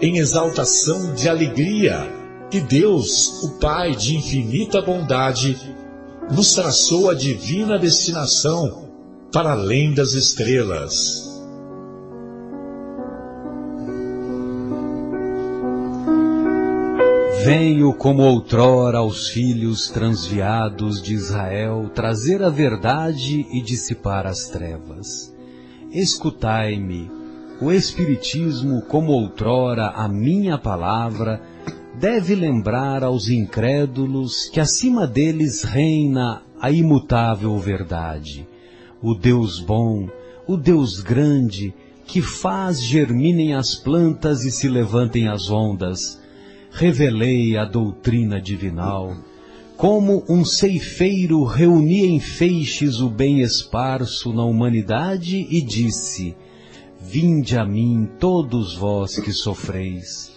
em exaltação de alegria que Deus, o Pai de infinita bondade, nos traçou a divina destinação para além das estrelas. Venho como outrora aos filhos transviados de Israel trazer a verdade e dissipar as trevas. Escutai-me, o Espiritismo, como outrora a minha palavra, deve lembrar aos incrédulos que acima deles reina a imutável verdade, o Deus bom, o Deus grande, que faz germinem as plantas e se levantem as ondas, revelei a doutrina divinal, como um ceifeiro reunia em feixes o bem esparso na humanidade e disse, Vinde a mim todos vós que sofreis.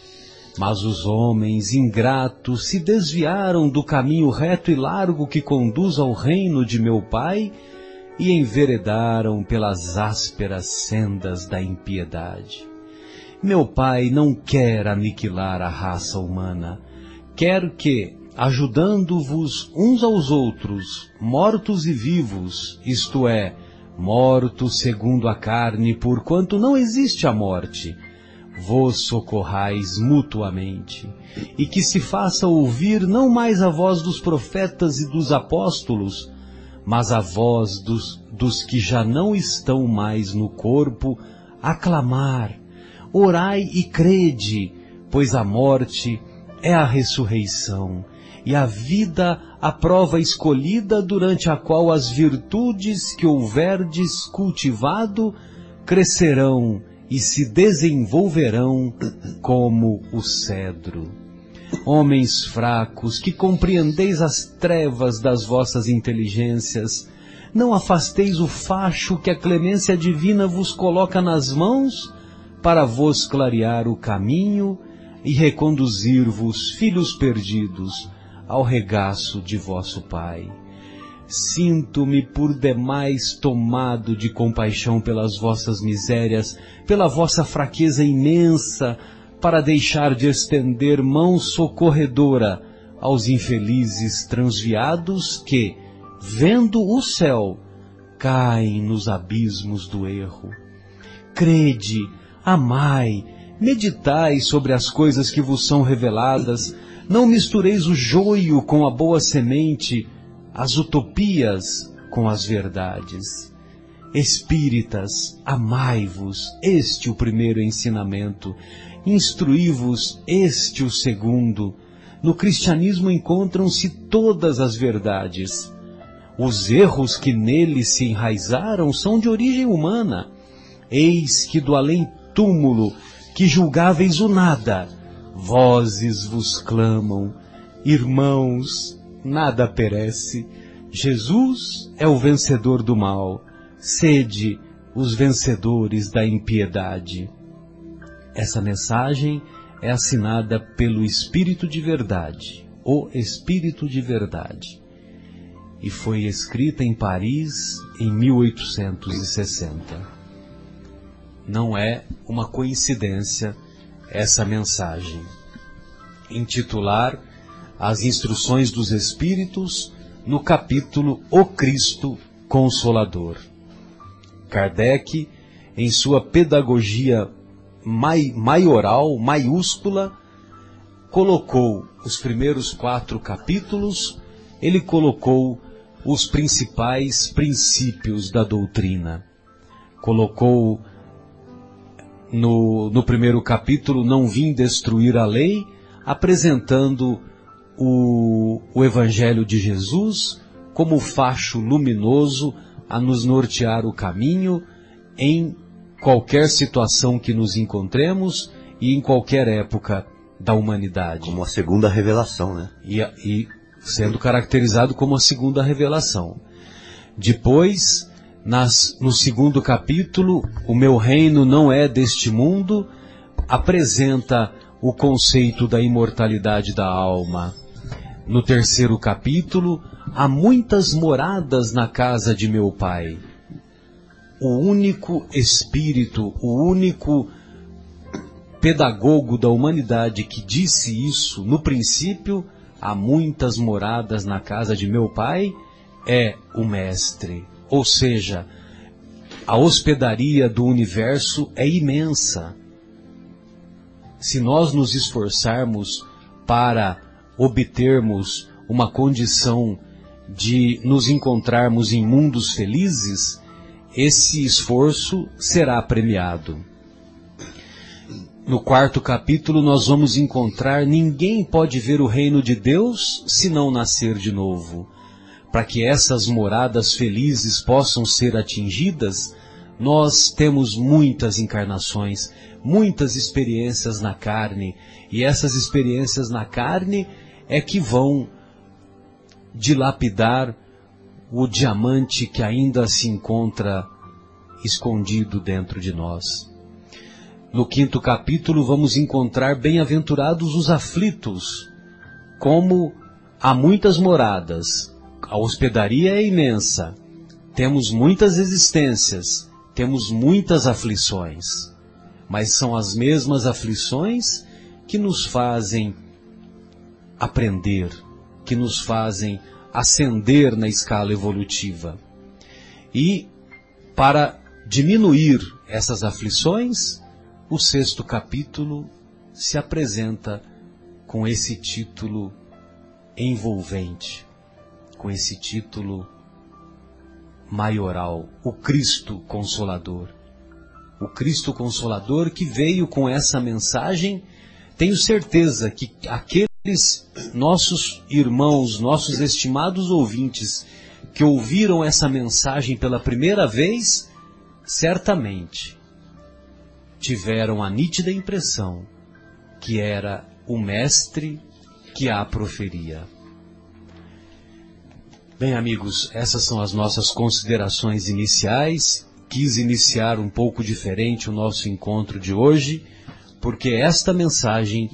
Mas os homens ingratos se desviaram do caminho reto e largo que conduz ao reino de meu Pai e enveredaram pelas ásperas sendas da impiedade. Meu Pai não quer aniquilar a raça humana. Quer que, ajudando-vos uns aos outros, mortos e vivos, isto é, mortos segundo a carne, porquanto não existe a morte, vos socorrais mutuamente, e que se faça ouvir não mais a voz dos profetas e dos apóstolos, mas a voz dos, dos que já não estão mais no corpo, aclamar, Orai e crede, pois a morte é a ressurreição, e a vida a prova escolhida durante a qual as virtudes que houverdes cultivado crescerão e se desenvolverão como o cedro. Homens fracos, que compreendeis as trevas das vossas inteligências, não afasteis o facho que a clemência divina vos coloca nas mãos, para vos clarear o caminho e reconduzir-vos, filhos perdidos, ao regaço de vosso Pai. Sinto-me por demais tomado de compaixão pelas vossas misérias, pela vossa fraqueza imensa, para deixar de estender mão socorredora aos infelizes transviados que, vendo o céu, caem nos abismos do erro. Crede, amai, meditai sobre as coisas que vos são reveladas, não mistureis o joio com a boa semente, as utopias com as verdades. Espíritas, amai-vos, este o primeiro ensinamento, instruí-vos, este o segundo. No cristianismo encontram-se todas as verdades. Os erros que nele se enraizaram são de origem humana. Eis que do além túmulo, que julgáveis o nada, vozes vos clamam, irmãos, nada perece, Jesus é o vencedor do mal, sede os vencedores da impiedade. Essa mensagem é assinada pelo Espírito de Verdade, o Espírito de Verdade, e foi escrita em Paris em 1860 não é uma coincidência essa mensagem. Intitular As Instruções dos Espíritos no capítulo O Cristo Consolador. Kardec, em sua pedagogia mai, maioral, maiúscula, colocou os primeiros quatro capítulos, ele colocou os principais princípios da doutrina. Colocou no, no primeiro capítulo, Não Vim Destruir a Lei, apresentando o, o Evangelho de Jesus como facho luminoso a nos nortear o caminho em qualquer situação que nos encontremos e em qualquer época da humanidade. Como a segunda revelação, né? E, e sendo caracterizado como a segunda revelação. Depois, nas, no segundo capítulo, o meu reino não é deste mundo, apresenta o conceito da imortalidade da alma. No terceiro capítulo, há muitas moradas na casa de meu pai. O único espírito, o único pedagogo da humanidade que disse isso no princípio, há muitas moradas na casa de meu pai, é o mestre. Ou seja, a hospedaria do universo é imensa. Se nós nos esforçarmos para obtermos uma condição de nos encontrarmos em mundos felizes, esse esforço será premiado. No quarto capítulo, nós vamos encontrar: ninguém pode ver o reino de Deus se não nascer de novo. Para que essas moradas felizes possam ser atingidas, nós temos muitas encarnações, muitas experiências na carne, e essas experiências na carne é que vão dilapidar o diamante que ainda se encontra escondido dentro de nós. No quinto capítulo, vamos encontrar bem-aventurados os aflitos, como há muitas moradas, a hospedaria é imensa, temos muitas existências, temos muitas aflições, mas são as mesmas aflições que nos fazem aprender, que nos fazem ascender na escala evolutiva. E para diminuir essas aflições, o sexto capítulo se apresenta com esse título envolvente, com esse título maioral, o Cristo Consolador. O Cristo Consolador que veio com essa mensagem, tenho certeza que aqueles nossos irmãos, nossos estimados ouvintes, que ouviram essa mensagem pela primeira vez, certamente tiveram a nítida impressão que era o mestre que a proferia. Bem, amigos, essas são as nossas considerações iniciais. Quis iniciar um pouco diferente o nosso encontro de hoje, porque esta mensagem,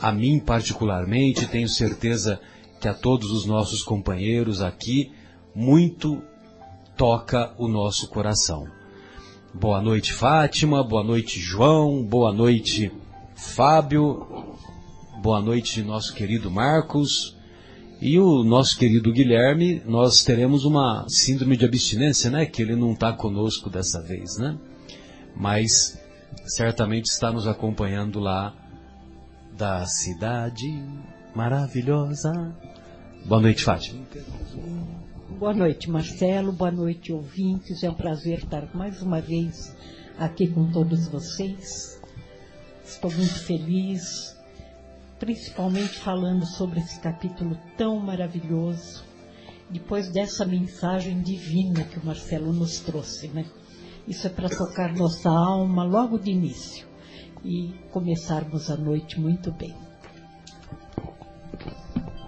a mim particularmente, tenho certeza que a todos os nossos companheiros aqui, muito toca o nosso coração. Boa noite, Fátima. Boa noite, João. Boa noite, Fábio. Boa noite, nosso querido Marcos. E o nosso querido Guilherme, nós teremos uma síndrome de abstinência, né? Que ele não está conosco dessa vez, né? Mas certamente está nos acompanhando lá da cidade maravilhosa. Boa noite, Fátima. Boa noite, Marcelo. Boa noite, ouvintes. É um prazer estar mais uma vez aqui com todos vocês. Estou muito feliz, principalmente falando sobre esse capítulo tão maravilhoso, depois dessa mensagem divina que o Marcelo nos trouxe, né? Isso é para tocar nossa alma logo de início e começarmos a noite muito bem.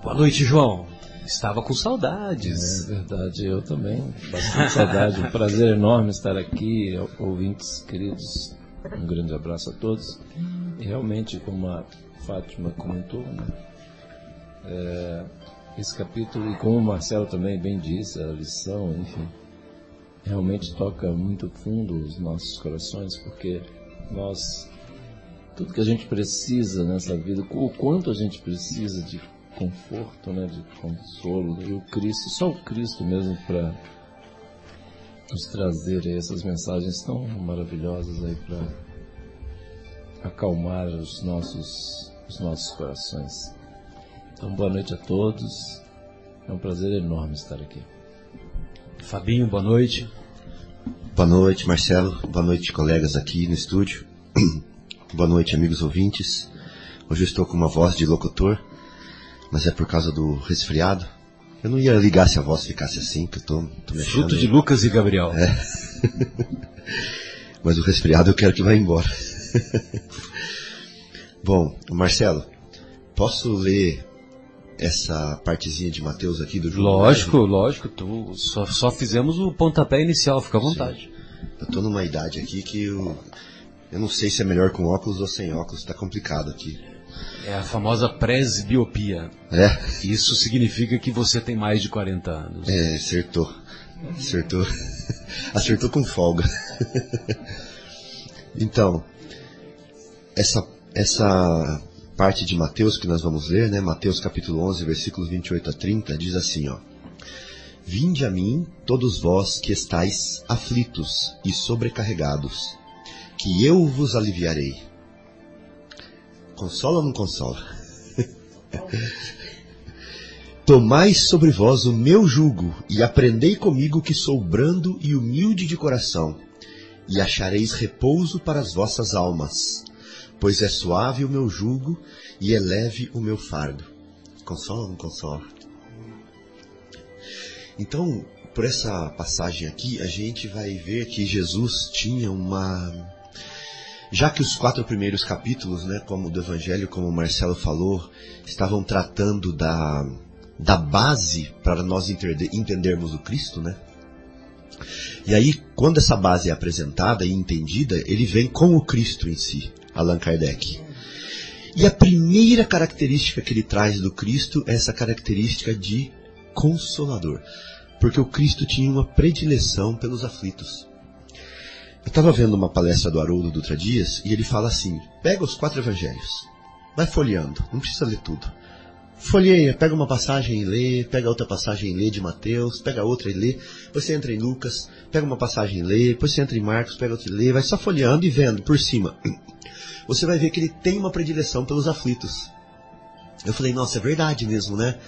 Boa noite, João. Estava com saudades. É verdade, eu também. Bastante saudade. Um prazer enorme estar aqui, ouvintes queridos. Um grande abraço a todos. E realmente, como a Fátima comentou, né, é, esse capítulo, e como o Marcelo também bem disse, a lição, enfim, realmente toca muito fundo os nossos corações, porque nós, tudo que a gente precisa nessa vida, o quanto a gente precisa de conforto, né, de consolo. E o Cristo, só o Cristo mesmo para nos trazer essas mensagens tão maravilhosas aí para acalmar os nossos os nossos corações. Então, boa noite a todos. É um prazer enorme estar aqui. Fabinho, boa noite. Boa noite, Marcelo. Boa noite, colegas aqui no estúdio. boa noite, amigos ouvintes. Hoje eu estou com uma voz de locutor, mas é por causa do resfriado. Eu não ia ligar se a voz ficasse assim, que eu tô, tô me Fruto de Lucas e Gabriel. É. Mas o resfriado eu quero que vá embora. Bom, Marcelo, posso ler essa partezinha de Mateus aqui do jogo? Lógico, lógico. Tu, só, só fizemos o pontapé inicial, fica à vontade. Eu tô numa idade aqui que eu, eu não sei se é melhor com óculos ou sem óculos, tá complicado aqui. É a famosa presbiopia. É, Isso significa que você tem mais de 40 anos. é, acertou. Acertou. Acertou com folga. Então, essa, essa parte de Mateus que nós vamos ler, né? Mateus capítulo 11, versículos 28 a 30, diz assim, ó. Vinde a mim, todos vós que estáis aflitos e sobrecarregados, que eu vos aliviarei. Consola ou não consola? Tomai sobre vós o meu jugo e aprendei comigo que sou brando e humilde de coração, e achareis repouso para as vossas almas, pois é suave o meu jugo e é leve o meu fardo. Consola ou não consola? Então, por essa passagem aqui, a gente vai ver que Jesus tinha uma já que os quatro primeiros capítulos, né, como do Evangelho, como o Marcelo falou, estavam tratando da, da base para nós entender, entendermos o Cristo, né? E aí, quando essa base é apresentada e entendida, ele vem com o Cristo em si, Allan Kardec. E a primeira característica que ele traz do Cristo é essa característica de consolador. Porque o Cristo tinha uma predileção pelos aflitos. Eu estava vendo uma palestra do Haroldo Dutra Dias e ele fala assim: pega os quatro evangelhos, vai folheando, não precisa ler tudo. Folheia, pega uma passagem e lê, pega outra passagem e lê de Mateus, pega outra e lê, depois você entra em Lucas, pega uma passagem e lê, depois você entra em Marcos, pega outra e lê, vai só folheando e vendo por cima. Você vai ver que ele tem uma predileção pelos aflitos. Eu falei, nossa, é verdade mesmo, né?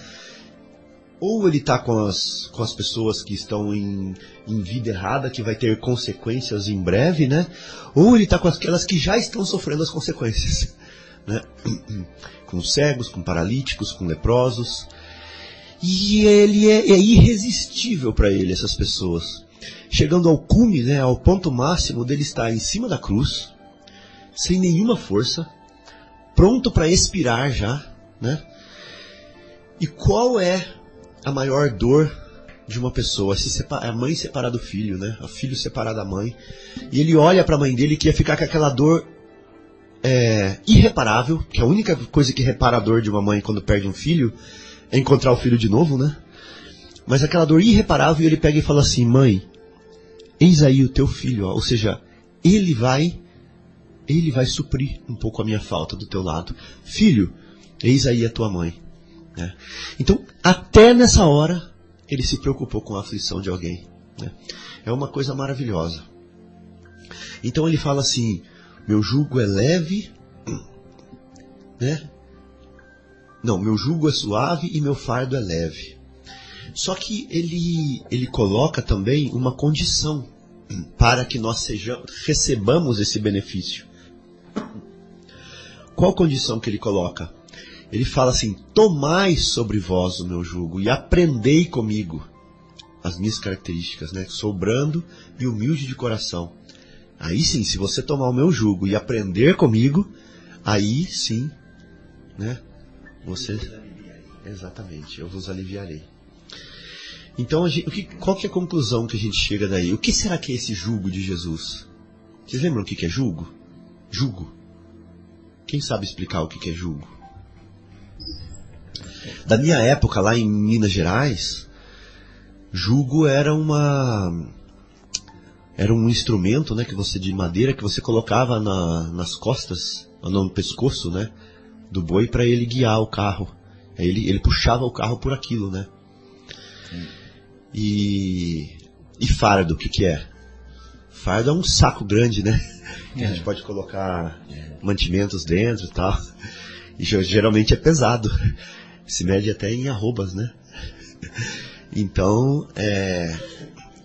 ou ele está com as, com as pessoas que estão em, em vida errada, que vai ter consequências em breve, né? Ou ele está com aquelas que já estão sofrendo as consequências, né? Com cegos, com paralíticos, com leprosos. E ele é, é irresistível para ele, essas pessoas. Chegando ao cume, né, ao ponto máximo dele estar em cima da cruz, sem nenhuma força, pronto para expirar já, né? E qual é a maior dor de uma pessoa, se separa, a mãe separar do filho, né? O filho separar da mãe. E ele olha para a mãe dele que ia ficar com aquela dor é, irreparável, que a única coisa que repara a dor de uma mãe quando perde um filho é encontrar o filho de novo, né? Mas aquela dor irreparável, ele pega e fala assim: Mãe, eis aí o teu filho, ó. ou seja, ele vai, ele vai suprir um pouco a minha falta do teu lado. Filho, eis aí a tua mãe. Né? Então, até nessa hora, ele se preocupou com a aflição de alguém. Né? É uma coisa maravilhosa. Então ele fala assim: meu jugo é leve, né? Não, meu jugo é suave e meu fardo é leve. Só que ele, ele coloca também uma condição para que nós sejamos, recebamos esse benefício. Qual condição que ele coloca? Ele fala assim: Tomai sobre vós o meu jugo e aprendei comigo as minhas características, né? Sou brando e humilde de coração. Aí sim, se você tomar o meu jugo e aprender comigo, aí sim, né? Você exatamente, eu vos aliviarei. Então, gente, o que, qual que é a conclusão que a gente chega daí? O que será que é esse jugo de Jesus? Vocês lembram o que, que é jugo? Jugo. Quem sabe explicar o que, que é jugo? Da minha época, lá em Minas Gerais, jugo era uma era um instrumento, né, que você de madeira que você colocava na, nas costas, no pescoço, né, do boi para ele guiar o carro. Aí ele, ele puxava o carro por aquilo, né? E e fardo, o que que é? Fardo é um saco grande, né? Que a gente pode colocar mantimentos dentro e tal. E geralmente é pesado. Se mede até em arrobas, né? Então, é...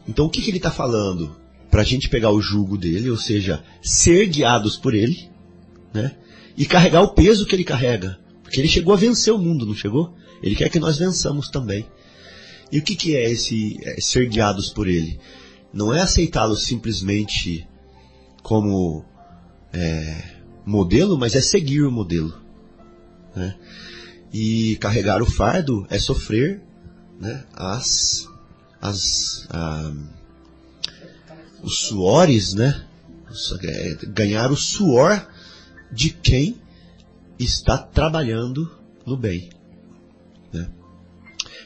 então o que, que ele está falando? Para a gente pegar o jugo dele, ou seja, ser guiados por ele, né? E carregar o peso que ele carrega. Porque ele chegou a vencer o mundo, não chegou? Ele quer que nós vençamos também. E o que, que é esse é ser guiados por ele? Não é aceitá-lo simplesmente como é, modelo, mas é seguir o modelo. Né? E carregar o fardo é sofrer né, as, as, ah, os suores, né? É, ganhar o suor de quem está trabalhando no bem. Né?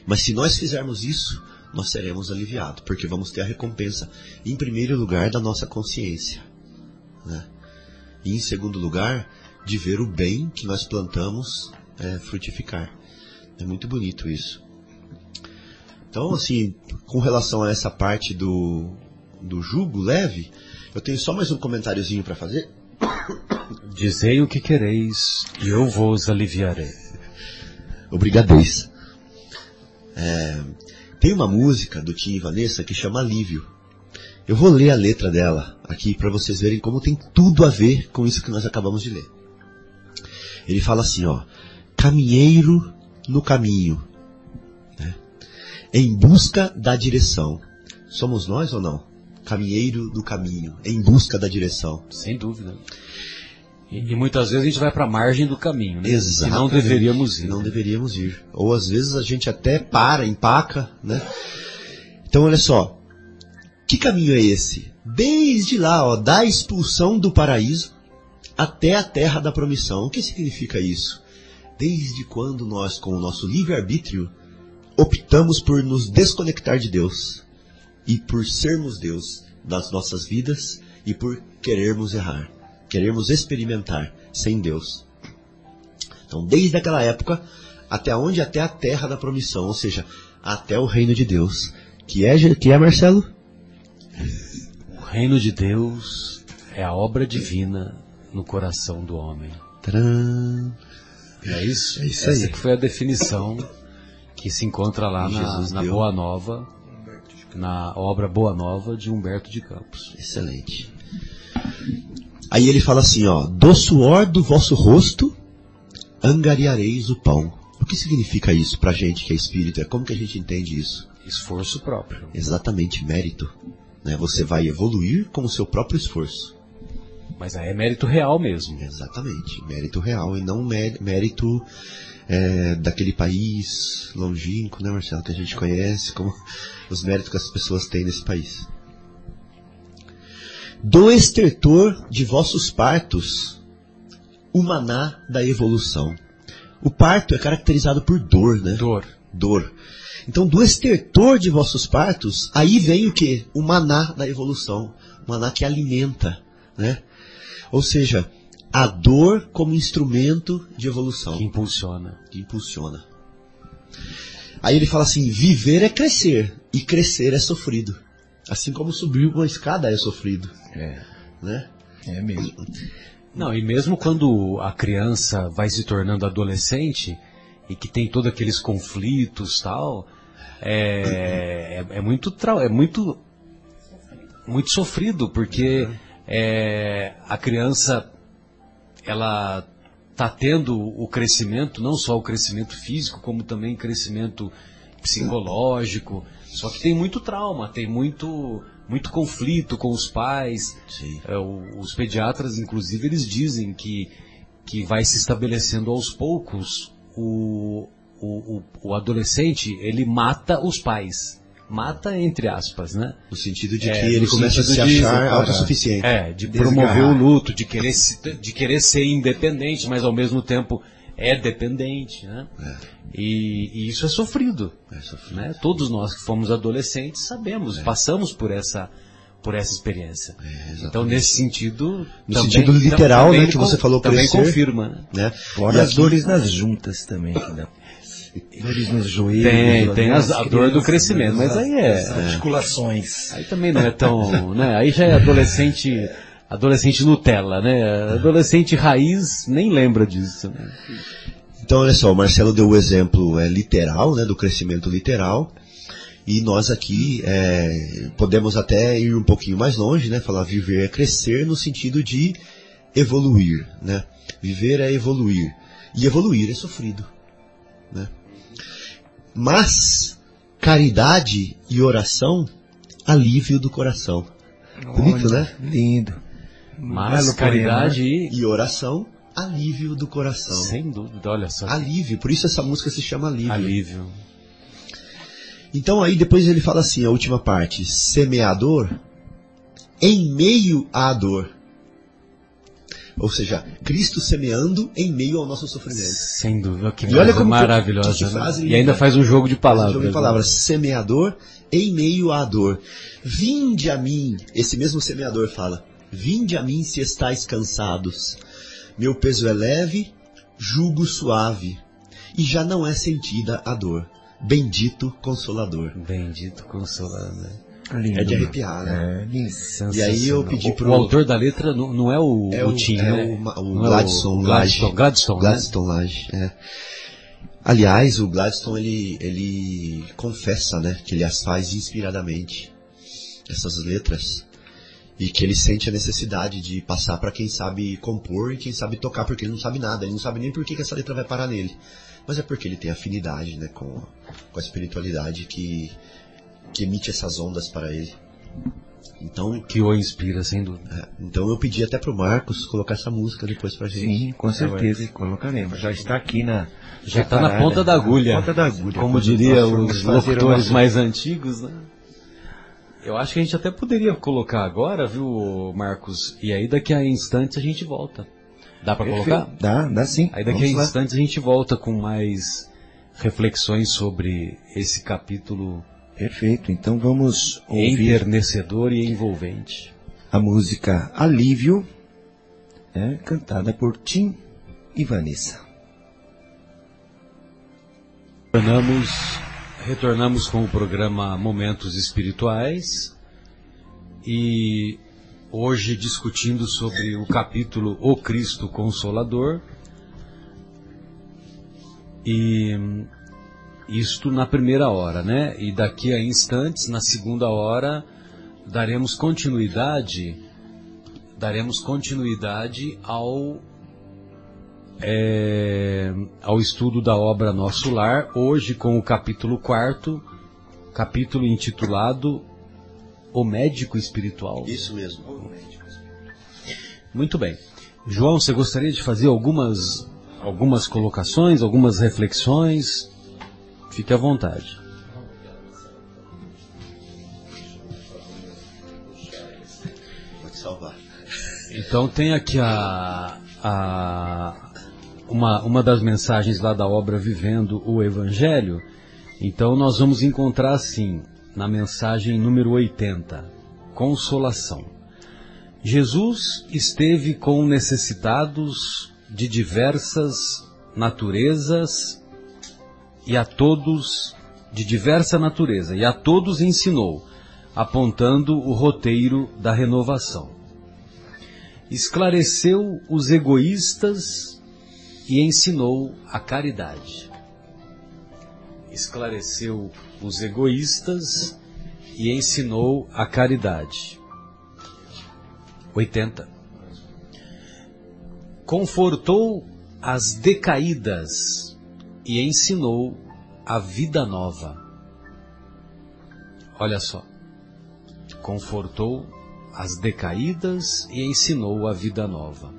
Mas se nós fizermos isso, nós seremos aliviados, porque vamos ter a recompensa, em primeiro lugar, da nossa consciência. Né? E em segundo lugar, de ver o bem que nós plantamos é, frutificar. É muito bonito isso. Então, assim, com relação a essa parte do, do jugo leve, eu tenho só mais um comentáriozinho para fazer. Dizei o que quereis, e eu vos aliviarei. Obrigadez. É, tem uma música do Tim e Vanessa que chama Alívio. Eu vou ler a letra dela aqui para vocês verem como tem tudo a ver com isso que nós acabamos de ler. Ele fala assim, ó, caminheiro no caminho, né? em busca da direção. Somos nós ou não? Caminheiro do caminho, em busca da direção. Sem dúvida. E, e muitas vezes a gente vai para a margem do caminho, né? Exato. Não deveríamos ir. Não deveríamos ir. Ou às vezes a gente até para, empaca, né? Então olha só, que caminho é esse? Desde lá, ó, da expulsão do paraíso até a terra da promissão. O que significa isso? Desde quando nós, com o nosso livre-arbítrio, optamos por nos desconectar de Deus e por sermos Deus das nossas vidas e por querermos errar, querermos experimentar sem Deus. Então, desde aquela época até onde? Até a terra da promissão, ou seja, até o reino de Deus. Que é, que é Marcelo? O reino de Deus é a obra divina no coração do homem. Tcharam. É isso? É isso Essa aí. que foi a definição que se encontra lá na, na. Boa Nova, na obra Boa Nova de Humberto de Campos. Excelente. Aí ele fala assim, ó, do suor do vosso rosto angariareis o pão. O que significa isso pra gente que é espírita? Como que a gente entende isso? Esforço próprio. Exatamente, mérito. Né? Você vai evoluir com o seu próprio esforço. Mas aí é mérito real mesmo. Exatamente, mérito real e não mé- mérito é, daquele país longínquo, né, Marcelo, que a gente conhece, como os méritos que as pessoas têm nesse país. Do estertor de vossos partos, o maná da evolução. O parto é caracterizado por dor, né? Dor. dor. Então, do estertor de vossos partos, aí vem o que? O maná da evolução. O maná que alimenta, né? Ou seja, a dor como instrumento de evolução, Que impulsiona. que impulsiona. Aí ele fala assim, viver é crescer, e crescer é sofrido. Assim como subir uma escada é sofrido, É, né? é mesmo. Não, e mesmo quando a criança vai se tornando adolescente e que tem todos aqueles conflitos tal, é, é, é muito trau- é muito muito sofrido porque é, a criança ela está tendo o crescimento, não só o crescimento físico, como também crescimento psicológico. Só que tem muito trauma, tem muito muito conflito com os pais. É, os pediatras, inclusive, eles dizem que, que vai se estabelecendo aos poucos o, o, o, o adolescente, ele mata os pais. Mata entre aspas, né? No sentido de É, que ele começa a se achar autossuficiente. É, de Desgarrar. promover o luto, de querer, se- de querer ser independente, mas ao mesmo tempo é dependente, né? E, e isso é sofrido, É sofrido. né? Todos nós que fomos adolescentes sabemos, passamos por essa por essa experiência. exatamente. então nesse sentido, No sentido literal, né, que você falou, também crescer. confirma. Né? Né? Fora E as dores nas juntas também. Que dá. Dores nos joelhos. Tem, tem as- a dor do crescimento, mas aí é- nas articulações. Aí também não é tão, né? Aí já é adolescente adolescente Nutella, né? Adolescente raiz nem lembra disso. Né? Então, olha só, o Marcelo deu o exemplo é, literal, né, do crescimento literal. E nós aqui é, podemos até ir um pouquinho mais longe, né? Falar viver é crescer no sentido de evoluir, né? Viver é evoluir. E evoluir é sofrido, né? Mas, caridade e oração, alívio do coração. Bonito, né? Lindo. Mas Belo caridade poema, e... E oração, alívio do coração. Sem dúvida, olha só. Alívio, por isso essa música se chama alívio. Alívio. Então aí depois ele fala assim, a última parte, semeador em meio à dor. Ou seja, Cristo semeando em meio ao nosso sofrimento. Sem dúvida. Que E olha como que- maravilhosa. que né? frase E ainda faz um jogo de Jogo palavras. de né? palavras, semeador em meio à dor. Vinde a mim, esse mesmo semeador fala, vinde a mim se estáis cansados. Meu peso é leve, jugo suave, e já não é sentida a dor. Bendito Consolador. Bendito Consolador. Lindo. É de arrepiar, né? É. E aí eu pedi pro- O autor da letra não, não é o, É o o, Tim, é né? o, Ma- o Não é Gladstone Lage. Gladstone, Gladstone, né? Gladstone Lage, é. Aliás, o Gladstone ele, ele confessa, né, que ele as faz inspiradamente essas letras e que ele sente a necessidade de passar para quem sabe compor e quem sabe tocar, porque ele não sabe nada, ele não sabe nem por que, que essa letra vai parar nele. Mas é porque ele tem afinidade, né, com, com a espiritualidade que, que emite essas ondas para ele. Então, Que o inspira, sem dúvida. é, então eu pedi até pro Marcos colocar essa música depois pra gente. Sim, com certeza colocaremos. Já está aqui na. Já está na ponta da agulha. Ponta da agulha. Como diria os locutores mais antigos, né? Eu acho que a gente até poderia colocar agora, viu, Marcos? E aí daqui a instantes a gente volta. Dá para colocar? Dá, dá sim. Aí daqui a Vamos lá. instantes a gente volta com mais reflexões sobre esse capítulo Perfeito. Então vamos ouvir enternecedor e envolvente. a música Alívio, né, cantada por Tim e Vanessa. Retornamos, retornamos com o programa Momentos Espirituais e hoje discutindo sobre o capítulo O Cristo Consolador e isto na primeira hora, né? E daqui a instantes, na segunda hora, daremos continuidade, daremos continuidade ao é, ao estudo da obra Nosso Lar, hoje com o capítulo 4, capítulo intitulado O Médico Espiritual. Isso mesmo. Muito bem. João, você gostaria de fazer algumas, algumas colocações, algumas reflexões? Fique à vontade. Pode salvar. Então tem aqui a, a uma, uma das mensagens lá da obra Vivendo o Evangelho. Então nós vamos encontrar assim, na mensagem número 80, consolação. Jesus esteve com necessitados de diversas naturezas e a todos de diversa natureza e a todos ensinou, apontando o roteiro da renovação esclareceu os egoístas e ensinou a caridade. Esclareceu os egoístas e ensinou a caridade. 80. Confortou as decaídas e ensinou a vida nova. Olha só. Confortou as decaídas e ensinou a vida nova.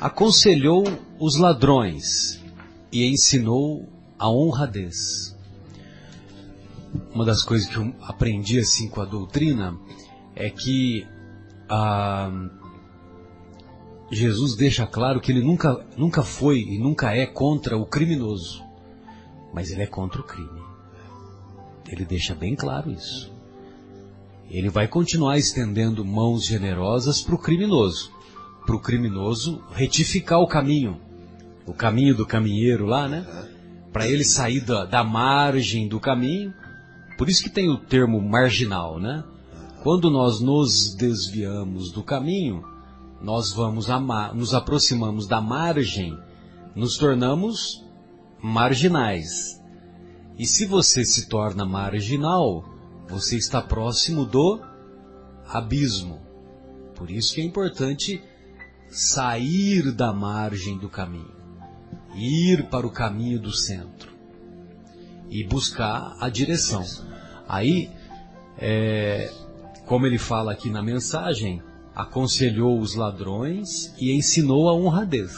Aconselhou os ladrões e ensinou a honradez. Uma das coisas que eu aprendi assim com a doutrina é que ah, Jesus deixa claro que ele nunca, nunca foi e nunca é contra o criminoso, mas ele é contra o crime. Ele deixa bem claro isso ele vai continuar estendendo mãos generosas para o criminoso. Para o criminoso retificar o caminho. O caminho do caminheiro lá, né? Para ele sair da, da margem do caminho. Por isso que tem o termo marginal, né? quando nós nos desviamos do caminho, nós vamos nos aproximamos da margem, nos tornamos marginais. E se você se torna marginal, você está próximo do abismo. Por isso que é importante sair da margem do caminho, ir para o caminho do centro e buscar a direção. Aí, é, como ele fala aqui na mensagem, aconselhou os ladrões e ensinou a honradez.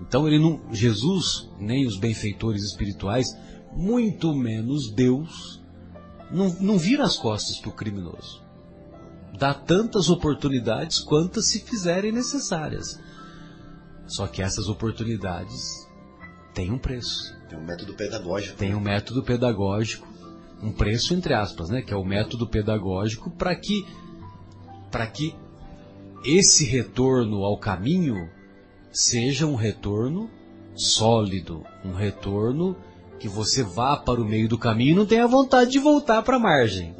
Então ele não, Jesus, nem os benfeitores espirituais, muito menos Deus, não, não vira as costas para o criminoso. Dá tantas oportunidades quantas se fizerem necessárias. Só que essas oportunidades têm um preço. Tem um método pedagógico. Tem um método pedagógico, um preço entre aspas, né, que é o método pedagógico para que para que esse retorno ao caminho seja um retorno sólido, um retorno que você vá para o meio do caminho e não tenha vontade de voltar para a margem.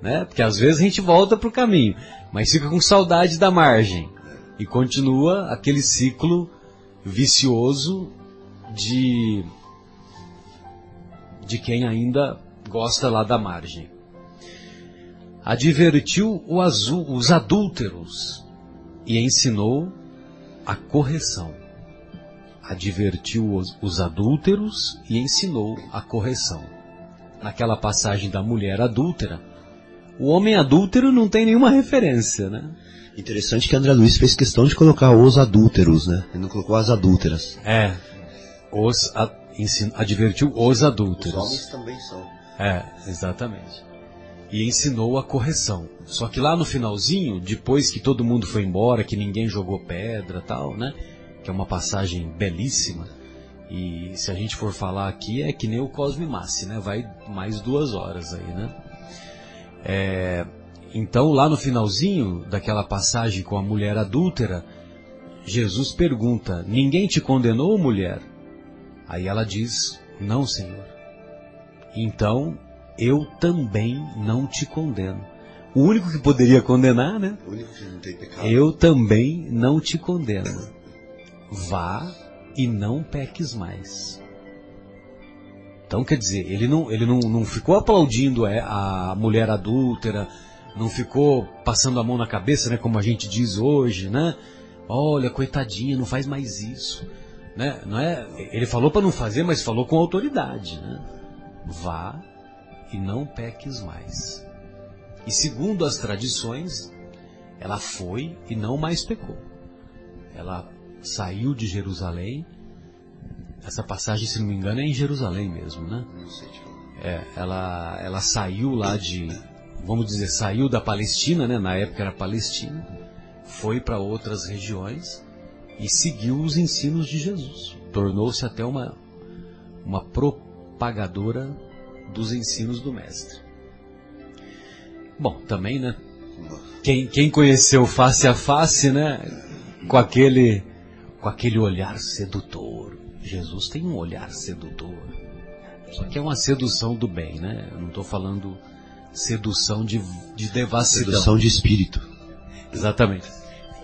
Né? Porque às vezes a gente volta para o caminho, mas fica com saudade da margem e continua aquele ciclo vicioso de de quem ainda gosta lá da margem. Advertiu os adúlteros e ensinou a correção. Advertiu os, os adúlteros e ensinou a correção. Naquela passagem da mulher adúltera, o homem adúltero não tem nenhuma referência, né? Interessante que André Luiz fez questão de colocar os adúlteros, né? Ele não colocou as adúlteras. É, os advertiu os adúlteros. Os homens também são. É, exatamente. E ensinou a correção. Só que lá no finalzinho, depois que todo mundo foi embora, que ninguém jogou pedra tal, né? Que é uma passagem belíssima. E se a gente for falar aqui, é que nem o Cosme Massi, né? Vai mais duas horas aí, né? É, então, lá no finalzinho daquela passagem com a mulher adúltera, Jesus pergunta: Ninguém te condenou, mulher? Aí ela diz: Não, Senhor. Então eu também não te condeno. O único que poderia condenar, né? O único que não tem pecado. Eu também não te condeno. Vá e não peques mais. Então quer dizer, ele não, ele não, não ficou aplaudindo é, a mulher adúltera, não ficou passando a mão na cabeça, né, como a gente diz hoje, né? Olha, coitadinha, não faz mais isso né? Não é, ele falou para não fazer, mas falou com autoridade, né? Vá e não peques mais. E segundo as tradições, ela foi e não mais pecou. Ela saiu de Jerusalém. Essa passagem, se não me engano, é em Jerusalém mesmo, né? É, ela, ela saiu lá de, vamos dizer, saiu da Palestina, né? Na época era Palestina, foi para outras regiões e seguiu os ensinos de Jesus. Tornou-se até uma, uma propagadora dos ensinos do Mestre. Bom, também, né? Quem, quem conheceu face a face, né? Com aquele, com aquele olhar sedutor. Jesus tem um olhar sedutor. Só que é uma sedução do bem, né? Eu não estou falando sedução de, de devassidão. Sedução de espírito. Exatamente.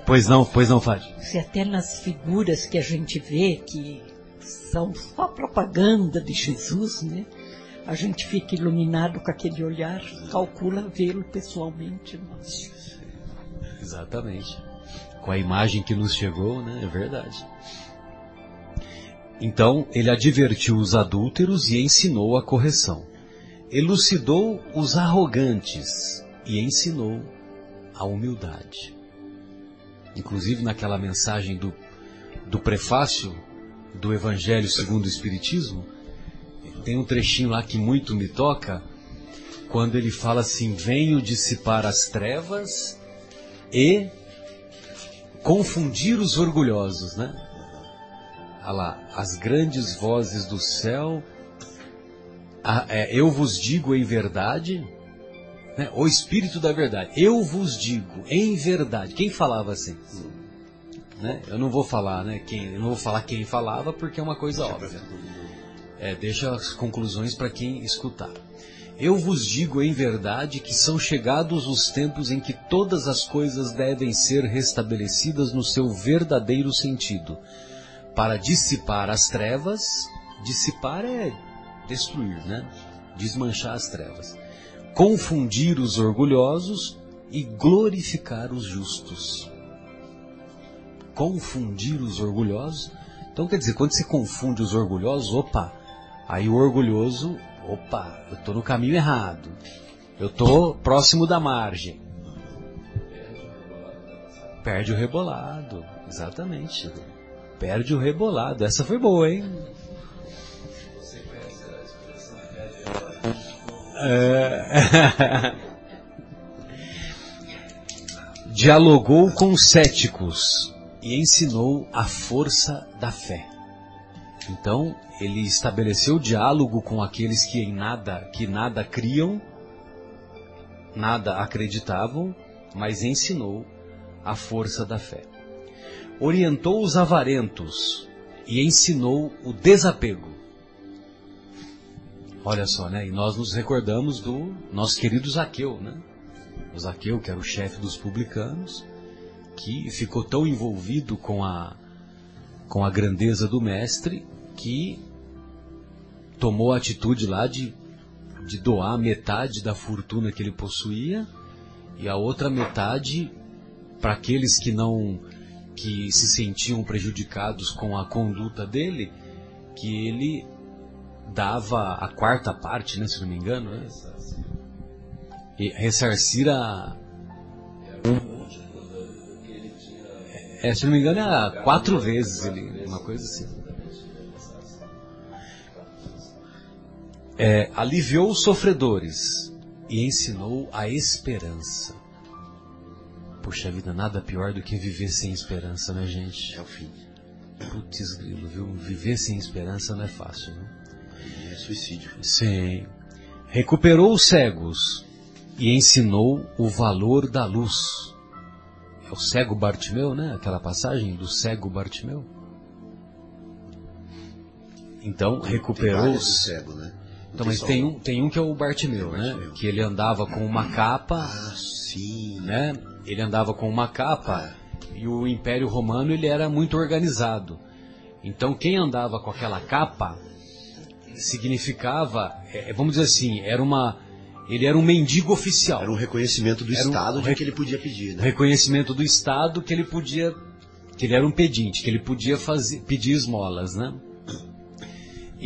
Pois não, pois não, Fábio. Se até nas figuras que a gente vê que são só propaganda de Jesus, né? A gente fica iluminado com aquele olhar, calcula vê-lo pessoalmente. Exatamente. Com a imagem que nos chegou, né? É verdade. Então, ele advertiu os adúlteros e ensinou a correção. Elucidou os arrogantes e ensinou a humildade inclusive naquela mensagem do, do prefácio do Evangelho segundo o Espiritismo, tem um trechinho lá que muito me toca, quando ele fala assim: Venho dissipar as trevas e confundir os orgulhosos, né? Olha lá, as grandes vozes do céu, a, é, eu vos digo em verdade, né? O Espírito da Verdade. Eu vos digo, em verdade. Quem falava assim? Né? Eu não vou falar, né? Quem, eu não vou falar quem falava porque é uma coisa óbvia. É, deixa as conclusões para quem escutar. Eu vos digo em verdade que são chegados os tempos em que todas as coisas devem ser restabelecidas no seu verdadeiro sentido, para dissipar as trevas. Dissipar é destruir, né? Desmanchar as trevas. Confundir os orgulhosos e glorificar os justos. Confundir os orgulhosos. Então quer dizer, quando se confunde os orgulhosos, opa, aí o orgulhoso, opa, eu estou no caminho errado. Eu estou próximo da margem. Perde o rebolado, exatamente. Perde o rebolado. Essa foi boa, hein? É... Dialogou com céticos e ensinou a força da fé. Então, ele estabeleceu diálogo com aqueles que em nada, que nada criam, nada acreditavam, mas ensinou a força da fé. Orientou os avarentos e ensinou o desapego. Olha só, né? E nós nos recordamos do nosso querido Zaqueu, né? O Zaqueu, que era o chefe dos publicanos, que ficou tão envolvido com a, com a grandeza do mestre que tomou a atitude lá de, de doar metade da fortuna que ele possuía e a outra metade para aqueles que não que se sentiam prejudicados com a conduta dele, que ele dava a quarta parte, né, se não me engano, né? E ressarcir a é, se não me engano, é quatro vezes ele, uma coisa assim. É, aliviou os sofredores e ensinou a esperança. Puxa vida, nada pior do que viver sem esperança, né, gente? É o fim. Putz, grilo, viu? Viver sem esperança não é fácil, né? É suicídio. Sim. Recuperou os cegos e ensinou o valor da luz. É o cego Bartimeu, né? Aquela passagem do cego Bartimeu. Então, recuperou os... cego, né? Então, mas tem um, tem um que é o Bartimeu, É né? Bartimeu. Que ele andava com uma capa, Ah, sim. né? Ele andava com uma capa e o Império Romano ele era muito organizado. Então quem andava com aquela capa significava, é, vamos dizer assim, era uma, ele era um mendigo oficial. Era um reconhecimento do Era Estado um de que ele podia pedir, né? reconhecimento do Estado que ele podia, que ele era um pedinte, que ele podia fazer, pedir esmolas, né?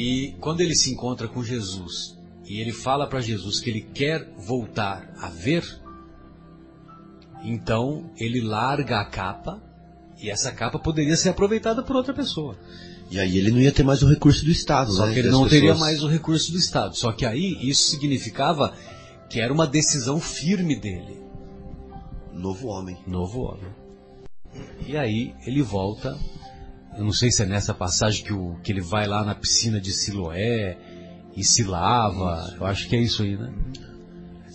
E quando ele se encontra com Jesus e ele fala para Jesus que ele quer voltar a ver, então ele larga a capa e essa capa poderia ser aproveitada por outra pessoa. E aí ele não ia ter mais o recurso do Estado, Só né? que ele não teria pessoas. mais o recurso do Estado. Só que aí isso significava que era uma decisão firme dele. Novo homem. Novo homem. E aí ele volta. Eu não sei se é nessa passagem que, o, que ele vai lá na piscina de Siloé e se lava. Eu acho que é isso aí, né?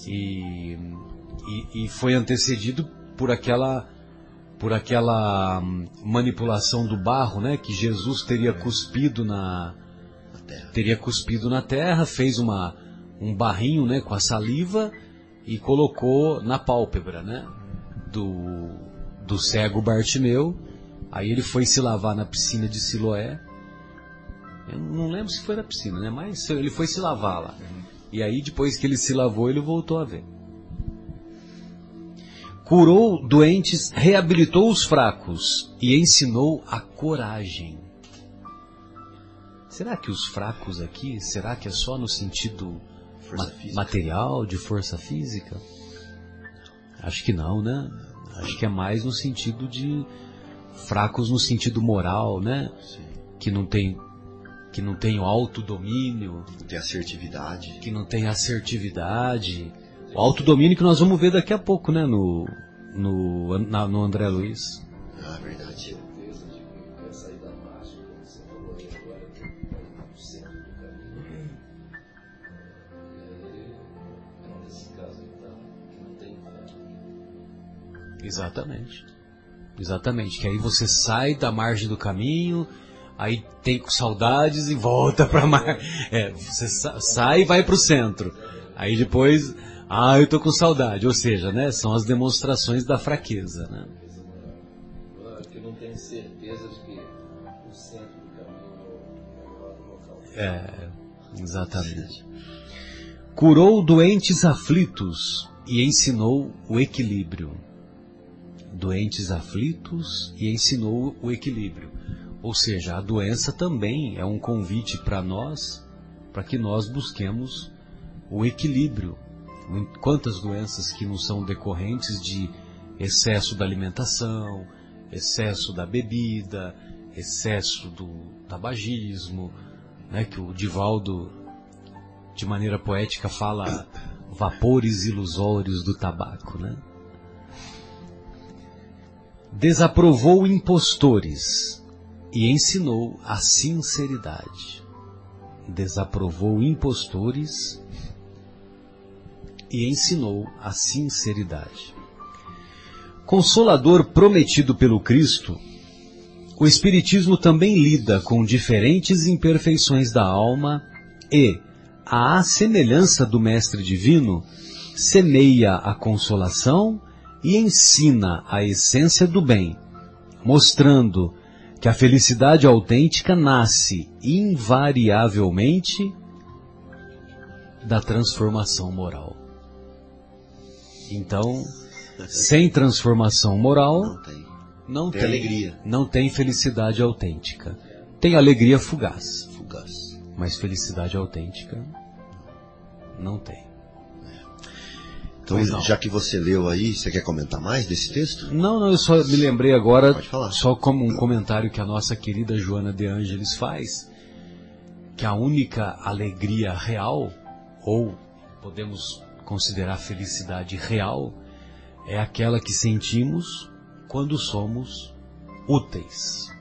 E, e, e foi antecedido por aquela por aquela hum, manipulação do barro, né? Que Jesus teria cuspido na Na terra. teria cuspido na terra, fez uma um barrinho, né, com a saliva e colocou na pálpebra, né, do do cego Bartimeu. Aí ele foi se lavar na piscina de Siloé. Eu não lembro se foi na piscina, né, mas ele foi se lavar lá. E aí depois que ele se lavou, ele voltou a ver. Curou doentes, reabilitou os fracos e ensinou a coragem. Será que os fracos aqui, será que é só no sentido ma- física. material, de força física? Acho que não, né? Acho que é mais no sentido de fracos no sentido moral, né? Sim. Que não tem que não tem o autodomínio, Ter assertividade. que não tem assertividade, o autodomínio que nós vamos ver daqui a pouco, né, no no, na- no André Luiz. Ah, verdade. Exatamente. Exatamente. Que aí você sai da margem do caminho, aí tem saudades e volta para mar. É, você sa- sai e vai para o centro. Aí depois, ah, eu tô com saudade. Ou seja, né, são as demonstrações da fraqueza, né? Que não tem certeza de que o centro do caminho é o local. É, exatamente. Curou doentes aflitos e ensinou o equilíbrio. Doentes aflitos e ensinou o equilíbrio. Ou seja, a doença também é um convite para nós, para que nós busquemos o equilíbrio. Quantas doenças que não são decorrentes de excesso da alimentação, excesso da bebida, excesso do tabagismo, né, que o Divaldo, de maneira poética, fala vapores ilusórios do tabaco, né? Desaprovou impostores e ensinou a sinceridade. Desaprovou impostores e ensinou a sinceridade. Consolador prometido pelo Cristo, o Espiritismo também lida com diferentes imperfeições da alma e, à semelhança do Mestre Divino, semeia a consolação e ensina a essência do bem, mostrando que a felicidade autêntica nasce invariavelmente da transformação moral. Então, sem transformação moral, Não tem. não Tem tem, alegria. não tem felicidade autêntica. Tem alegria fugaz, Fugaz. mas felicidade autêntica não tem. Então, não. já que você leu aí, você quer comentar mais desse texto? Não, não, eu só me lembrei agora, só como um comentário que a nossa querida Joana de Ângeles faz, que a única alegria real, ou podemos considerar felicidade real, é aquela que sentimos quando somos úteis.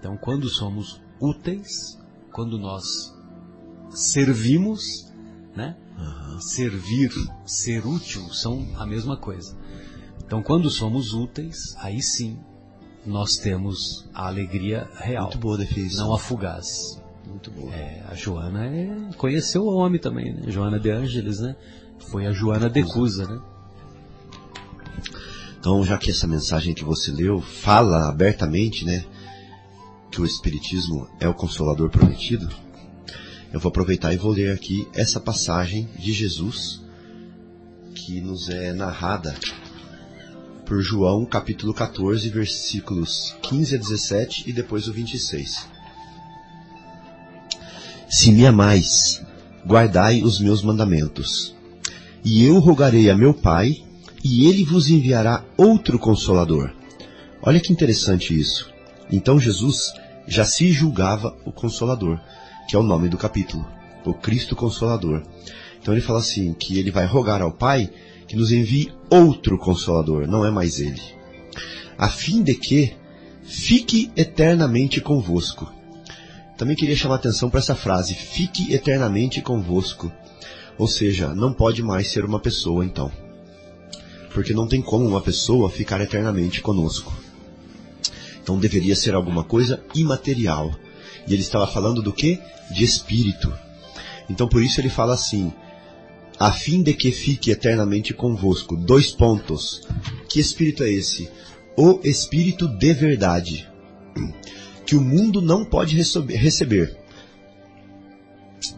Então, quando somos úteis, quando nós servimos, né? Servir, ser útil são a mesma coisa. Então, quando somos úteis, aí sim nós temos a alegria real, Muito boa definição. não a fugaz. Muito boa. É, a Joana é- conheceu o homem também, né? Joana de Ângeles, né? Foi a Joana de Cusa, né? Então, já que essa mensagem que você leu fala abertamente, né, que o Espiritismo é o Consolador prometido, eu vou aproveitar e vou ler aqui essa passagem de Jesus que nos é narrada por João, capítulo 14, versículos 15 a 17 e depois o 26. Se me amais, guardai os meus mandamentos. E eu rogarei a meu Pai, e ele vos enviará outro consolador. Olha que interessante isso. Então Jesus já se julgava o consolador, que é o nome do capítulo, o Cristo Consolador. Então ele fala assim, que ele vai rogar ao Pai que nos envie outro consolador, não é mais ele. A fim de que fique eternamente convosco. Também queria chamar atenção para essa frase, fique eternamente convosco. Ou seja, não pode mais ser uma pessoa então. Porque não tem como uma pessoa ficar eternamente conosco. Então deveria ser alguma coisa imaterial. E ele estava falando do que? De espírito. Então por isso ele fala assim: a fim de que fique eternamente convosco. Dois pontos. Que espírito é esse? O espírito de verdade. Que o mundo não pode recebe- receber.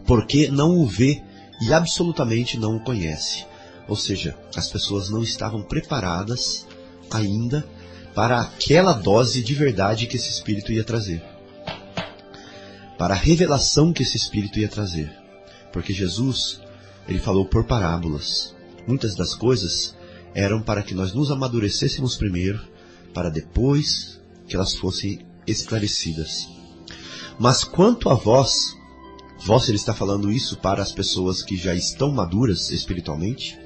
Porque não o vê e absolutamente não o conhece. Ou seja, as pessoas não estavam preparadas ainda para aquela dose de verdade que esse espírito ia trazer. Para a revelação que esse espírito ia trazer. Porque Jesus, ele falou por parábolas. Muitas das coisas eram para que nós nos amadurecêssemos primeiro, para depois que elas fossem esclarecidas. Mas quanto a vós, vós ele está falando isso para as pessoas que já estão maduras espiritualmente,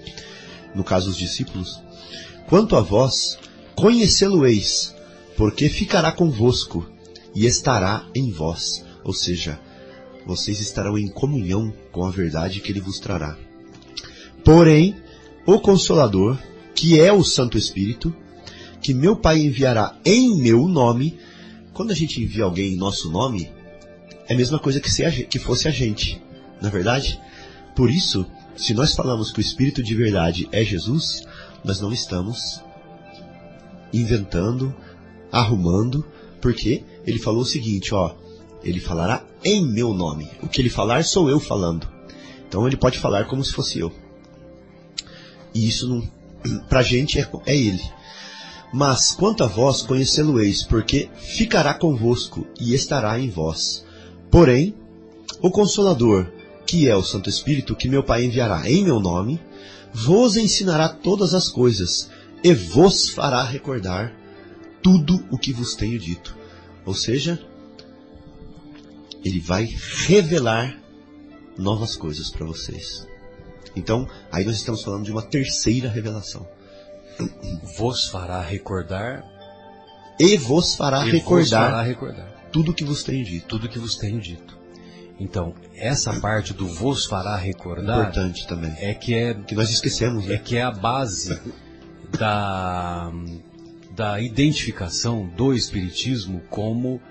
no caso os discípulos, quanto a vós, conhecê-lo-eis, porque ficará convosco e estará em vós, ou seja, vocês estarão em comunhão com a verdade que ele vos trará. Porém, o Consolador, que é o Santo Espírito, que meu Pai enviará em meu nome, quando a gente envia alguém em nosso nome, é a mesma coisa que, se a que fosse a gente, na verdade? Por isso se nós falamos que o Espírito de verdade é Jesus, nós não estamos inventando, arrumando, porque ele falou o seguinte, ó, ele falará em meu nome. O que ele falar sou eu falando. Então ele pode falar como se fosse eu. E isso não, pra gente é, é ele. Mas quanto a vós, conhecê-lo-eis, porque ficará convosco e estará em vós. Porém, o Consolador, que é o Santo Espírito, que meu Pai enviará em meu nome, vos ensinará todas as coisas e vos fará recordar tudo o que vos tenho dito. Ou seja, ele vai revelar novas coisas para vocês. Então, aí nós estamos falando de uma terceira revelação. Vos fará recordar. E vos fará, e recordar, vos fará recordar tudo que vos tenho dito. tudo que vos tenho dito. Então, essa parte do vos fará recordar Importante também. é que é, Que nós esquecemos, é né? que é a base da, da identificação do Espiritismo como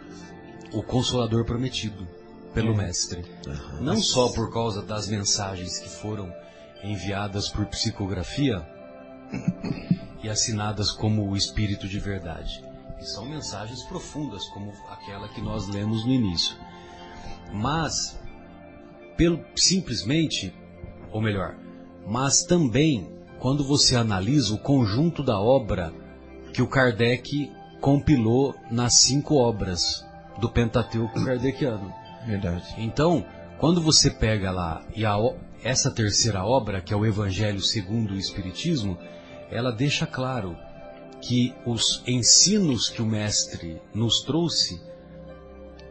o Consolador prometido pelo Mestre. Não só por causa das mensagens que foram enviadas por psicografia e assinadas como o Espírito de Verdade. Que são mensagens profundas, como aquela que nós lemos no início. Mas, pelo, simplesmente, ou melhor, mas também quando você analisa o conjunto da obra que o Kardec compilou nas cinco obras do Pentateuco Kardeciano. Verdade. Então, quando você pega lá e a essa terceira obra, que é o Evangelho segundo o Espiritismo, ela deixa claro que os ensinos que o Mestre nos trouxe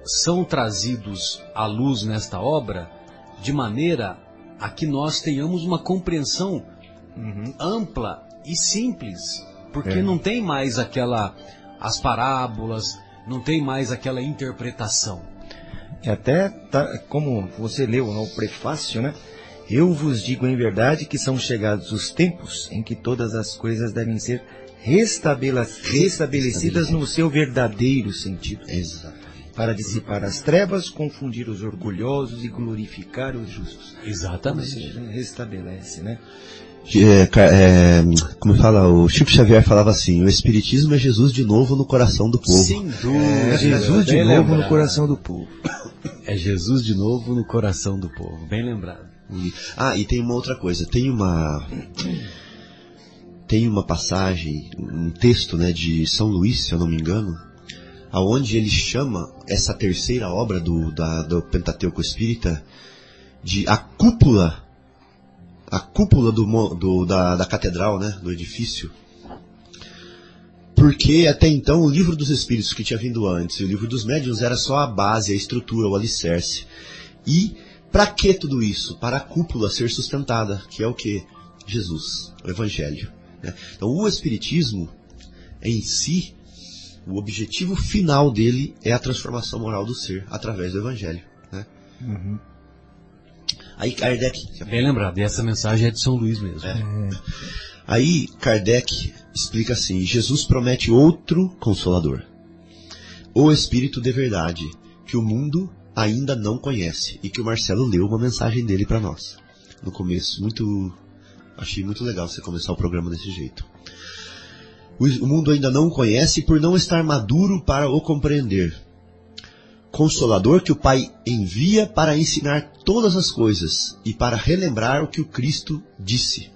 são trazidos à luz nesta obra de maneira a que nós tenhamos uma compreensão ampla e simples, porque É. não tem mais aquela as parábolas, não tem mais aquela interpretação. E até, tá, como você leu no prefácio, né? Eu vos digo em verdade que são chegados os tempos em que todas as coisas devem ser restabelecidas no seu verdadeiro sentido, Exato. para dissipar as trevas, confundir os orgulhosos e glorificar os justos. Exatamente. restabelece, né? É, é, como fala, o Chico Xavier falava assim, o Espiritismo é Jesus de novo no coração do povo. Sem dúvida. É Jesus de novo no lembrado. coração do povo. É Jesus de novo no coração do povo. Bem lembrado. Ah, e tem uma outra coisa, tem uma tem uma passagem, um texto, né, de São Luís, se eu não me engano, aonde ele chama essa terceira obra do, da, do Pentateuco Espírita de a cúpula, a cúpula do, do- da, da catedral, né, do edifício. Porque até então o livro dos Espíritos que tinha vindo antes e o livro dos Médiuns era só a base, a estrutura, o alicerce. E para que tudo isso? Para a cúpula ser sustentada, que é o que? Jesus, o Evangelho. né? Então o Espiritismo em si, o objetivo final dele é a transformação moral do ser através do Evangelho. né? Aí Kardec, Bem lembrado. E essa mensagem é de São Luís mesmo. Aí Kardec explica assim: Jesus promete outro consolador, o Espírito de verdade, que o mundo ainda não conhece e que o Marcelo leu uma mensagem dele para nós no começo. Muito, achei muito legal você começar o programa desse jeito. O, o mundo ainda não o conhece por não estar maduro para o compreender. Consolador que o Pai envia para ensinar todas as coisas e para relembrar o que o Cristo disse.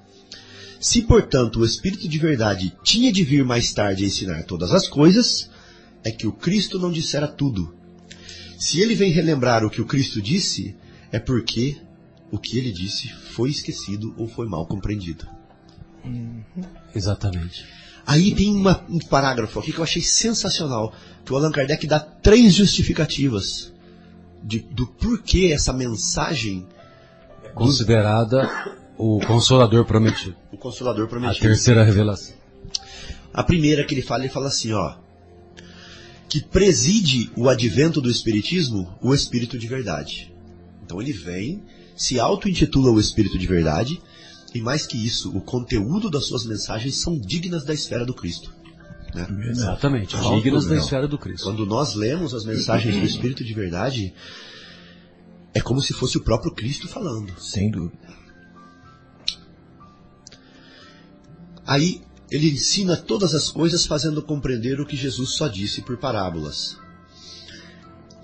Se, portanto, o Espírito de verdade tinha de vir mais tarde a ensinar todas as coisas, é que o Cristo não dissera tudo. Se ele vem relembrar o que o Cristo disse, é porque o que ele disse foi esquecido ou foi mal compreendido. Exatamente. Aí tem uma- um parágrafo aqui que eu achei sensacional, que o Allan Kardec dá três justificativas de- do porquê essa mensagem, Considerada o Consolador prometido. o Consolador A prometido. terceira revelação. A primeira que ele fala, ele fala assim, ó, que preside o advento do Espiritismo o Espírito de Verdade. Então ele vem, se auto-intitula o Espírito de Verdade, e mais que isso, o conteúdo das suas mensagens são dignas da esfera do Cristo. né? Exatamente. Alto Dignas da esfera do Cristo. Quando nós lemos as mensagens do Espírito de Verdade, é como se fosse o próprio Cristo falando. Sem dúvida. Aí ele ensina todas as coisas fazendo compreender o que Jesus só disse por parábolas.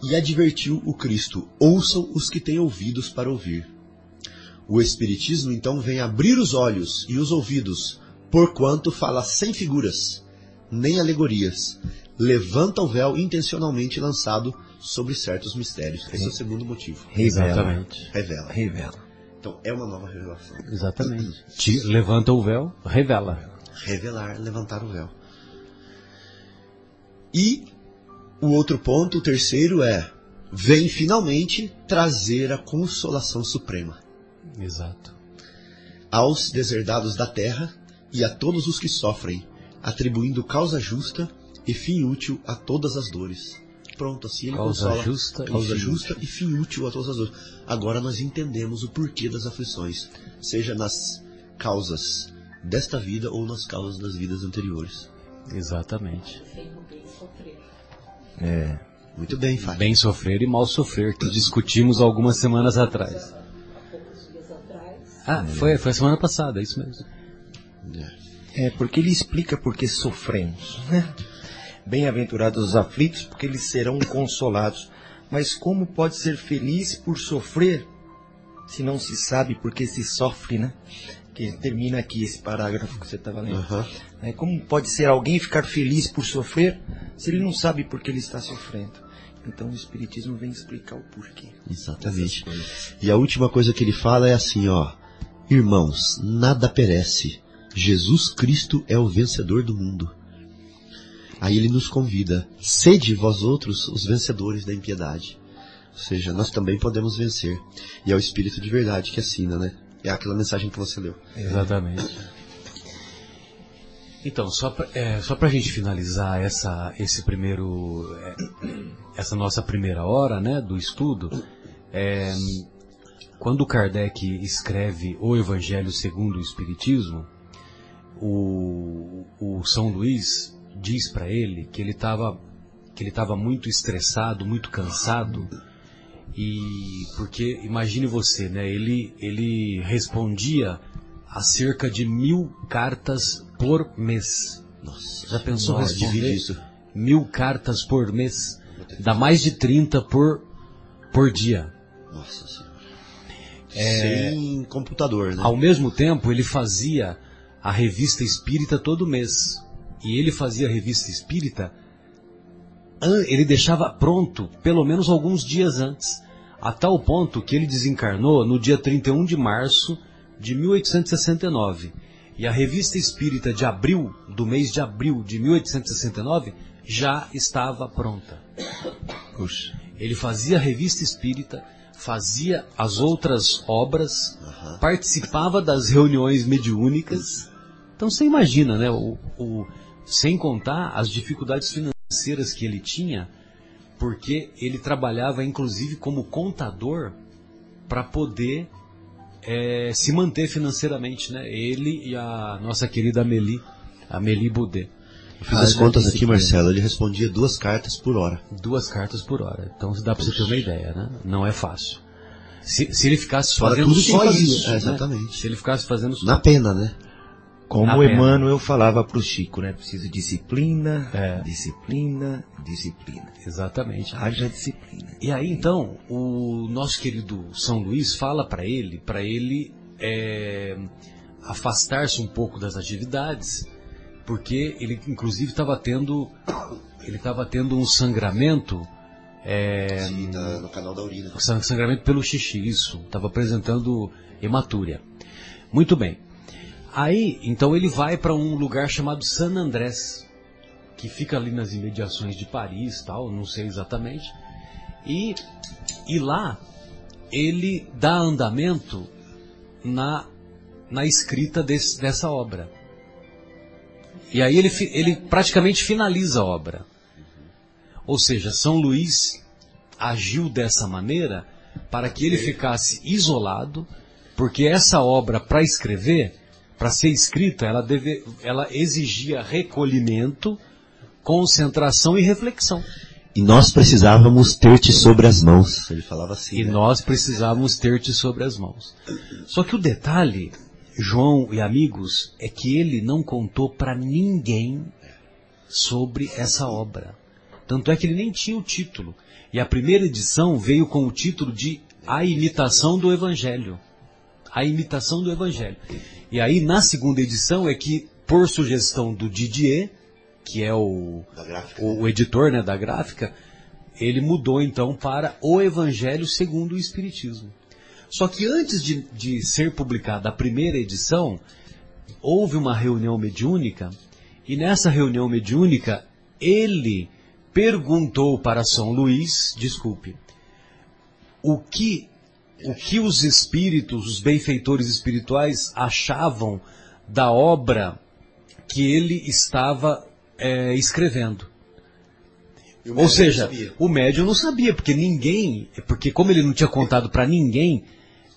E advertiu o Cristo: ouçam os que têm ouvidos para ouvir. O Espiritismo então vem abrir os olhos e os ouvidos, porquanto fala sem figuras, nem alegorias, levanta o véu intencionalmente lançado sobre certos mistérios. Esse é o segundo motivo. Revela. Exatamente. Revela. Revela. Então é uma nova revelação. Exatamente. Te levanta o véu, revela. Revelar, levantar o véu. E o outro ponto, o terceiro é vem finalmente trazer a consolação suprema Exato. aos deserdados da terra e a todos os que sofrem, atribuindo causa justa e fim útil a todas as dores. Pronto, assim ele Causa consola. justa e causa fim justa e fim útil a todas as dores. Agora nós entendemos o porquê das aflições, seja nas causas desta vida ou nas causas das vidas anteriores. Exatamente. É. Muito bem, Fábio. Bem sofrer e mal sofrer, que discutimos algumas semanas atrás. Ah, foi, foi a semana passada, é isso mesmo. É, porque ele explica por que sofremos. Né? Bem-aventurados os aflitos, porque eles serão consolados. Mas como pode ser feliz por sofrer, se não se sabe por que se sofre, né? Que termina aqui esse parágrafo que você estava lendo. Aham. É, como pode ser alguém ficar feliz por sofrer, se ele não sabe por que ele está sofrendo? Então o Espiritismo vem explicar o porquê. Exatamente. E a última coisa que ele fala é assim, ó. Irmãos, nada perece. Jesus Cristo é o vencedor do mundo. Aí ele nos convida, sede vós outros os vencedores da impiedade. Ou seja, nós também podemos vencer. E é o Espírito de verdade que assina, né? É aquela mensagem que você leu. Exatamente. Então, só pra, é, só pra gente finalizar essa, esse primeiro, é, essa nossa primeira hora, né, do estudo, é, quando Kardec escreve o Evangelho segundo o Espiritismo, o, o São Luís diz para ele que ele estava que ele estava muito estressado, muito cansado, e porque imagine você, né? Ele ele respondia a cerca de mil cartas por mês. Nossa. Já pensou Nossa, responder isso. mil cartas por mês? Dá mais de 30 por por dia. Nossa senhora. Sem computador, né? Ao mesmo tempo, ele fazia a revista espírita todo mês. E ele fazia a revista espírita, ele deixava pronto pelo menos alguns dias antes. A tal ponto que ele desencarnou no dia 31 de março de 1869. E a revista espírita de abril, do mês de abril de 1869, já estava pronta. Puxa. Ele fazia a revista espírita, fazia as outras obras, Aham. participava das reuniões mediúnicas. Então você imagina, né? O, o- sem contar as dificuldades financeiras que ele tinha, porque ele trabalhava inclusive como contador para poder eh, se manter financeiramente, né? Ele e a nossa querida Amélie, Amélie Baudet. Eu fiz as contas aqui. Marcelo. Ele respondia duas cartas por hora. Duas cartas por hora. Então dá pra você ter uma ideia, né? Não é fácil. Se, se ele ficasse Fora fazendo só isso, É, né? exatamente. Se ele ficasse fazendo só... Na pena, né? Como Na o pena. Emmanuel falava pro Chico, né? Preciso disciplina, É. disciplina, disciplina. Exatamente. Haja disciplina. E aí então, o nosso querido São Luís fala para ele, para ele é, afastar-se um pouco das atividades, porque ele inclusive estava tendo, ele estava tendo um sangramento, é, Sim, na- no canal da urina. sang- sangramento pelo xixi, isso, estava apresentando hematúria. Muito bem. Aí, então ele vai para um lugar chamado San Andrés, que fica ali nas imediações de Paris, tal, não sei exatamente. E, e lá ele dá andamento na, na escrita desse- dessa obra. E aí ele, ele praticamente finaliza a obra. Ou seja, São Luís agiu dessa maneira para que ele ficasse isolado, porque essa obra para escrever, para ser escrita, ela, deve, ela exigia recolhimento, concentração e reflexão. E nós precisávamos ter-te sobre as mãos. Ele falava assim. E né? nós precisávamos ter-te sobre as mãos. Só que o detalhe João e amigos, é que ele não contou para ninguém sobre essa obra. Tanto é que ele nem tinha o título. E a primeira edição veio com o título de A Imitação do Evangelho. A Imitação do Evangelho. E aí, na segunda edição, é que, por sugestão do Didier, que é o, o, o editor né, da gráfica, ele mudou então para O Evangelho segundo o Espiritismo. Só que antes de, de ser publicada a primeira edição, houve uma reunião mediúnica, e nessa reunião mediúnica, ele perguntou para São Luís, desculpe, o que, o que os espíritos, os benfeitores espirituais achavam da obra que ele estava é, escrevendo. Ou seja, o médium não sabia, porque ninguém, porque como ele não tinha contado para ninguém,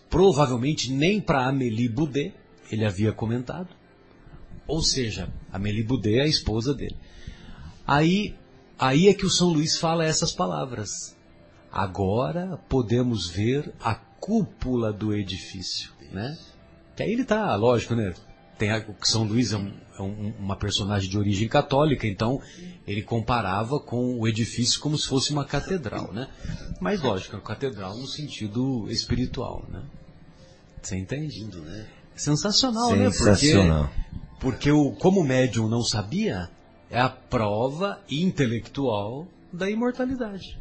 provavelmente nem para Amélie Boudet ele havia comentado. Ou seja, Amélie Boudet é a esposa dele. Aí, aí é que o São Luís fala essas palavras. Agora podemos ver a cúpula do edifício, né? Que aí ele tá, lógico, né? Tem a, São Luís é, um, um, uma personagem de origem católica, então ele comparava com o edifício como se fosse uma catedral, né? Mas lógico, a catedral no sentido espiritual, né? Você entende? né? Sensacional, Sensacional. né? Porque, porque o, como o médium não sabia, é a prova intelectual da imortalidade.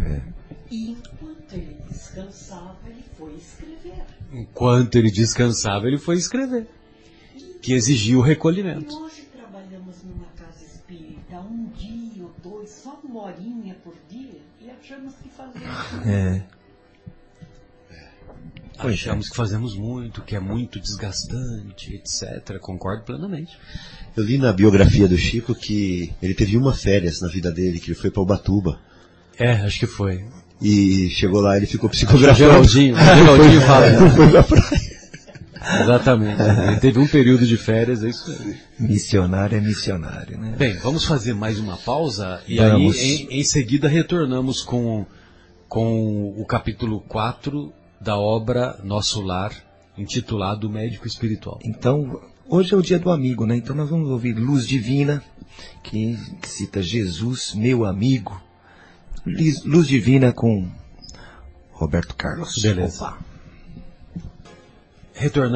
É. E enquanto ele descansava, ele foi escrever. Enquanto ele descansava, ele foi escrever. Que exigia o E recolhimento. hoje trabalhamos numa casa espírita um dia ou dois, só uma horinha por dia, e achamos que fazemos. É. Pois é. Achamos que fazemos muito, que é muito desgastante, etc. Concordo plenamente. Eu li na biografia do Chico que ele teve uma férias na vida dele, que ele foi para Ubatuba. É, acho que foi. E chegou lá, ele ficou O psicografando. Geraldinho, o Geraldinho fala. Foi pra praia. Exatamente. Ele teve um período de férias, é isso aí. Missionário é missionário, né? Bem, vamos fazer mais uma pausa e Vamos. aí em, em seguida retornamos com, com o capítulo 4 da obra Nosso Lar, intitulado Médico Espiritual. Então, hoje é o dia do amigo, né? Então nós vamos ouvir Luz Divina, que cita Jesus, meu amigo. Luz Divina com Roberto Carlos. Beleza. Opa. Retornamos